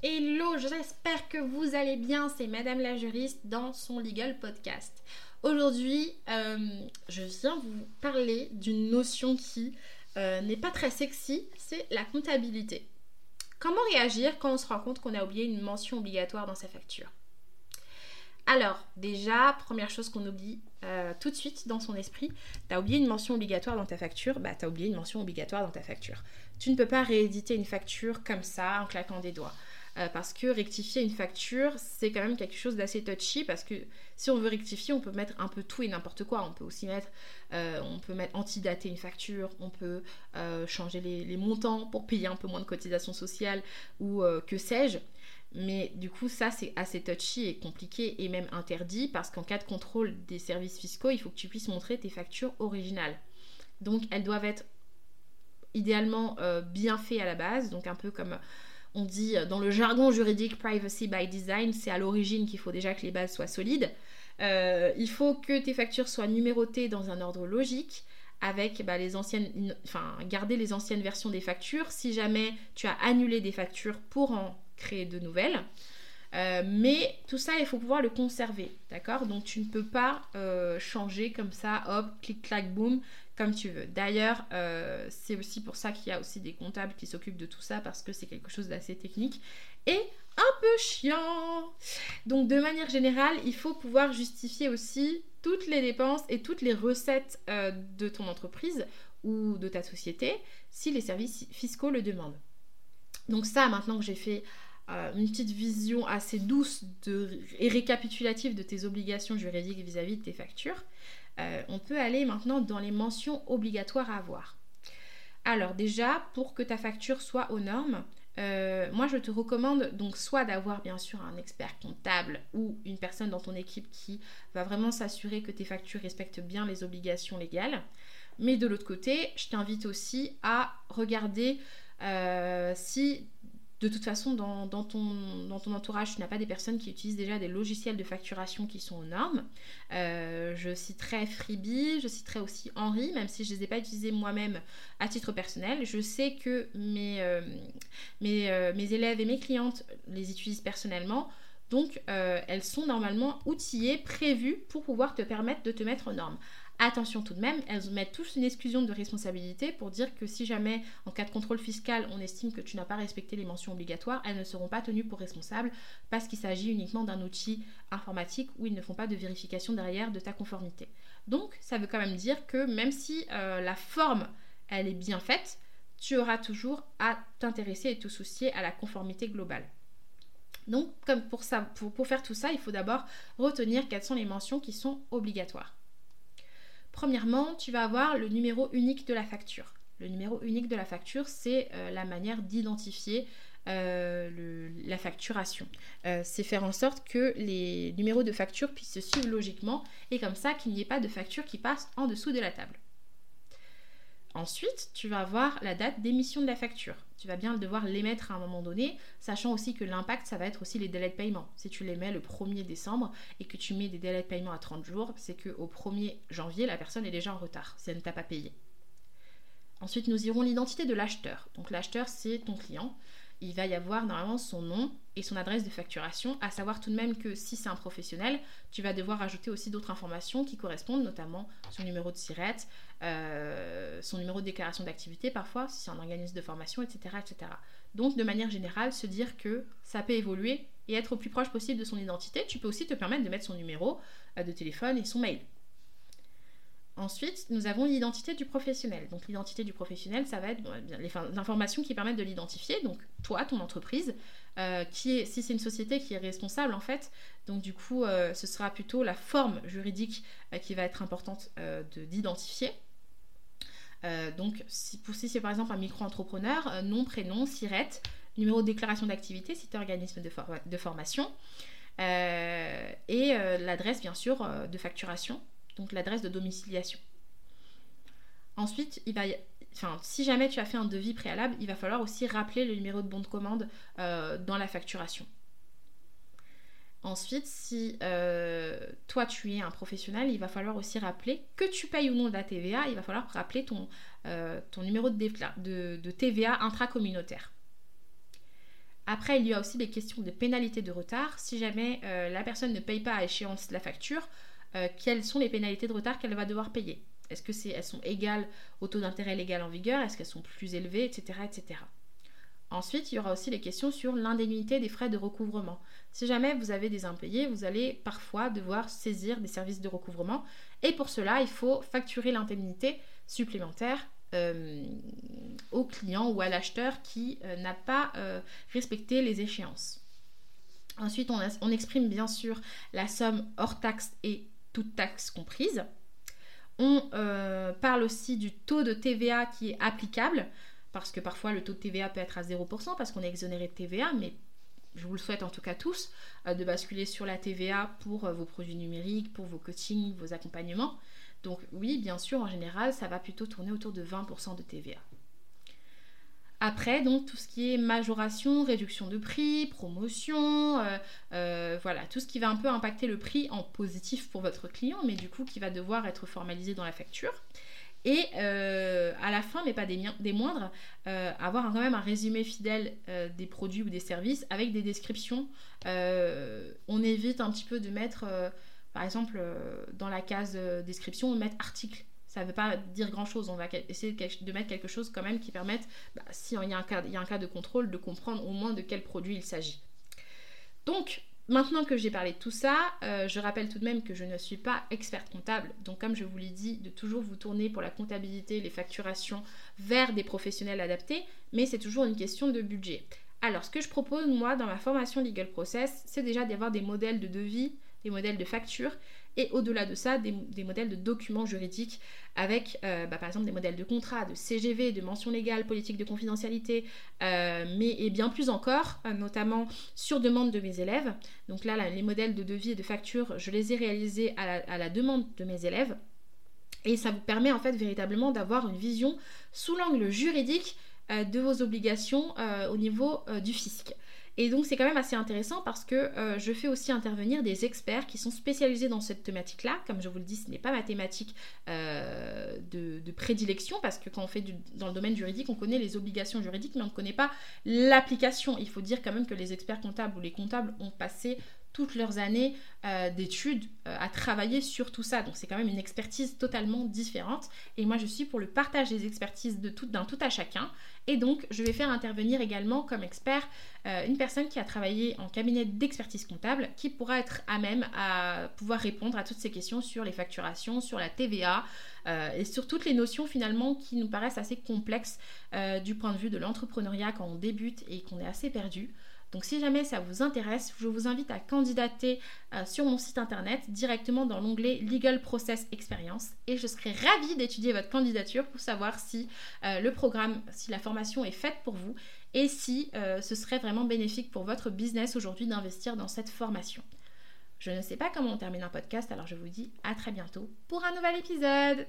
Hello, j'espère que vous allez bien. C'est Madame la juriste dans son Legal Podcast. Aujourd'hui, euh, je viens vous parler d'une notion qui euh, n'est pas très sexy, c'est la comptabilité. Comment réagir quand on se rend compte qu'on a oublié une mention obligatoire dans sa facture? Alors, déjà, première chose qu'on oublie euh, tout de suite dans son esprit, tu as oublié une mention obligatoire dans ta facture, bah tu as oublié une mention obligatoire dans ta facture. Tu ne peux pas rééditer une facture comme ça en claquant des doigts. Euh, parce que rectifier une facture, c'est quand même quelque chose d'assez touchy parce que si on veut rectifier, on peut mettre un peu tout et n'importe quoi. On peut aussi mettre, euh, on peut mettre antidater une facture, on peut euh, changer les, montants pour payer un peu moins de cotisations sociales ou que sais-je. Mais du coup, ça, c'est assez touchy et compliqué et même interdit parce qu'en cas de contrôle des services fiscaux, il faut que tu puisses montrer tes factures originales. Donc, elles doivent être idéalement bien faites à la base, donc un peu comme on dit euh, dans le jargon juridique privacy by design, c'est à l'origine qu'il faut déjà que les bases soient solides. Euh, il faut que tes factures soient numérotées dans un ordre logique avec bah, les anciennes, enfin garder les anciennes versions des factures si jamais tu as annulé des factures pour en créer de nouvelles. Euh, mais tout ça, il faut pouvoir le conserver, d'accord? Donc tu ne peux pas changer comme ça, hop, clic, clac, boum, comme tu veux. D'ailleurs, euh, c'est aussi pour ça qu'il y a aussi des comptables qui s'occupent de tout ça parce que c'est quelque chose d'assez technique et un peu chiant. Donc de manière générale, il faut pouvoir justifier aussi toutes les dépenses et toutes les recettes euh, de ton entreprise ou de ta société si les services fiscaux le demandent. Donc ça, maintenant que j'ai fait euh, une petite vision assez douce et récapitulative de tes obligations juridiques vis à -vis de tes factures, euh, on peut aller maintenant dans les mentions obligatoires à avoir. Alors déjà, pour que ta facture soit aux normes, euh, moi je te recommande donc soit d'avoir bien sûr un expert comptable ou une personne dans ton équipe qui va vraiment s'assurer que tes factures respectent bien les obligations légales. Mais de l'autre côté, je t'invite aussi à regarder si de toute façon, dans, ton, entourage, tu n'as pas des personnes qui utilisent déjà des logiciels de facturation qui sont aux normes. Euh, je citerai Freebie, je citerai aussi Henri, même si je ne les ai pas utilisés moi-même à titre personnel. Je sais que mes, euh, euh, mes, élèves et mes clientes les utilisent personnellement. Donc, elles sont normalement outillées, prévues pour pouvoir te permettre de te mettre aux normes. Attention tout de même, elles mettent tous une exclusion de responsabilité pour dire que si jamais en cas de contrôle fiscal on estime que tu n'as pas respecté les mentions obligatoires, elles ne seront pas tenues pour responsables parce qu'il s'agit uniquement d'un outil informatique où ils ne font pas de vérification derrière de ta conformité. Donc ça veut quand même dire que même si euh, la forme elle est bien faite, tu auras toujours à t'intéresser et te soucier à la conformité globale. Donc, comme pour, pour faire tout ça, il faut d'abord retenir quelles sont les mentions qui sont obligatoires. Premièrement, tu vas avoir le numéro unique de la facture. Le numéro unique de la facture, c'est euh, la manière d'identifier euh, la facturation. Euh, c'est faire en sorte que les numéros de facture puissent se suivre logiquement et comme ça qu'il n'y ait pas de facture qui passe en dessous de la table. Ensuite, tu vas avoir la date d'émission de la facture. Tu vas bien devoir l'émettre à un moment donné, sachant aussi que l'impact, ça va être aussi les délais de paiement. Si tu les mets le 1er décembre et que tu mets des délais de paiement à 30 jours, c'est qu'au 1er janvier, la personne est déjà en retard si elle ne t'a pas payé. Ensuite, nous irons l'identité de l'acheteur. Donc l'acheteur, c'est ton client il va y avoir normalement son nom et son adresse de facturation, à savoir tout de même que si c'est un professionnel, tu vas devoir ajouter aussi d'autres informations qui correspondent, notamment son numéro de SIRET, euh, son numéro de déclaration d'activité parfois, si c'est un organisme de formation, etc., etc. Donc de manière générale, se dire que ça peut évoluer et être au plus proche possible de son identité, tu peux aussi te permettre de mettre son numéro euh, de téléphone et son mail. Ensuite, nous avons l'identité du professionnel. Donc l'identité du professionnel, ça va être les informations qui permettent de l'identifier. Donc toi, ton entreprise, euh, si c'est une société qui est responsable en fait, donc du coup, euh, ce sera plutôt la forme juridique euh, qui va être importante d'identifier. donc si, si c'est par exemple un micro-entrepreneur, nom, prénom, SIRET, numéro de déclaration d'activité, site organisme de, de formation, et l'adresse bien sûr de facturation donc l'adresse de domiciliation. Ensuite, il va enfin, si jamais tu as fait un devis préalable, il va falloir aussi rappeler le numéro de bon de commande euh, dans la facturation. Ensuite, si euh, toi tu es un professionnel, il va falloir aussi rappeler que tu payes ou non de la TVA, il va falloir rappeler ton, euh, ton numéro de, de, TVA intracommunautaire. Après, il y a aussi les questions de pénalités de retard. Si jamais la personne ne paye pas à échéance la facture, quelles sont les pénalités de retard qu'elle va devoir payer Est-ce que c'est, elles sont égales au taux d'intérêt légal en vigueur Est-ce qu'elles sont plus élevées, etc., etc. Ensuite, il y aura aussi les questions sur l'indemnité des frais de recouvrement. Si jamais vous avez des impayés, vous allez parfois devoir saisir des services de recouvrement. Et pour cela, il faut facturer l'indemnité supplémentaire euh, au client ou à l'acheteur qui euh, n'a pas euh, respecté les échéances. Ensuite, on, on, exprime bien sûr la somme hors taxe et toute taxe comprise. On parle aussi du taux de TVA qui est applicable parce que parfois le taux de TVA peut être à 0% parce qu'on est exonéré de TVA, mais je vous le souhaite en tout cas tous, euh, de basculer sur la TVA pour euh, vos produits numériques, pour vos coachings, vos accompagnements. Donc oui, bien sûr, en général, ça va plutôt tourner autour de 20% de TVA. Après, donc tout ce qui est majoration, réduction de prix, promotion, euh, voilà, tout ce qui va un peu impacter le prix en positif pour votre client, mais du coup qui va devoir être formalisé dans la facture. Et euh, à la fin, mais pas des, moindres, euh, avoir quand même un résumé fidèle euh, des produits ou des services avec des descriptions. on évite un petit peu de mettre, par exemple, dans la case description, on met article. Ça ne veut pas dire grand-chose. On va essayer de mettre quelque chose quand même qui permette, bah, cas, il y a un cas de contrôle, de comprendre au moins de quel produit il s'agit. Donc, Maintenant que j'ai parlé de tout ça, euh, je rappelle tout de même que je ne suis pas experte comptable. Donc comme je vous l'ai dit, de toujours vous tourner pour la comptabilité, les facturations vers des professionnels adaptés, mais c'est toujours une question de budget. Alors ce que je propose moi dans ma formation Legal Process, c'est déjà d'avoir des modèles de devis, des modèles de factures et au-delà de ça, des, modèles de documents juridiques avec, euh, bah, par exemple, des modèles de contrat, de CGV, de mention légale, politique de confidentialité, euh, mais et bien plus encore, euh, notamment sur demande de mes élèves. Donc là, les modèles de devis et de facture, je les ai réalisés à la, demande de mes élèves. Et ça vous permet en fait véritablement d'avoir une vision sous l'angle juridique de vos obligations au niveau du fisc. Et donc c'est quand même assez intéressant parce que euh, je fais aussi intervenir des experts qui sont spécialisés dans cette thématique-là. Comme je vous le dis, ce n'est pas ma thématique euh, de, prédilection parce que quand on fait dans le domaine juridique, on connaît les obligations juridiques mais on ne connaît pas l'application. Il faut dire quand même que les experts comptables ou les comptables ont passé toutes leurs années euh, d'études euh, à travailler sur tout ça. Donc c'est quand même une expertise totalement différente. Et moi je suis pour le partage des expertises de d'un tout à chacun. Et donc je vais faire intervenir également comme expert euh, une personne qui a travaillé en cabinet d'expertise comptable qui pourra être à même à pouvoir répondre à toutes ces questions sur les facturations, sur la TVA. et sur toutes les notions finalement qui nous paraissent assez complexes du point de vue de l'entrepreneuriat quand on débute et qu'on est assez perdu. Donc si jamais ça vous intéresse, je vous invite à candidater euh, sur mon site internet directement dans l'onglet Legal Process Experience et je serai ravie d'étudier votre candidature pour savoir si euh, le programme, si la formation est faite pour vous et si euh, ce serait vraiment bénéfique pour votre business aujourd'hui d'investir dans cette formation. Je ne sais pas comment on termine un podcast, alors je vous dis à très bientôt pour un nouvel épisode.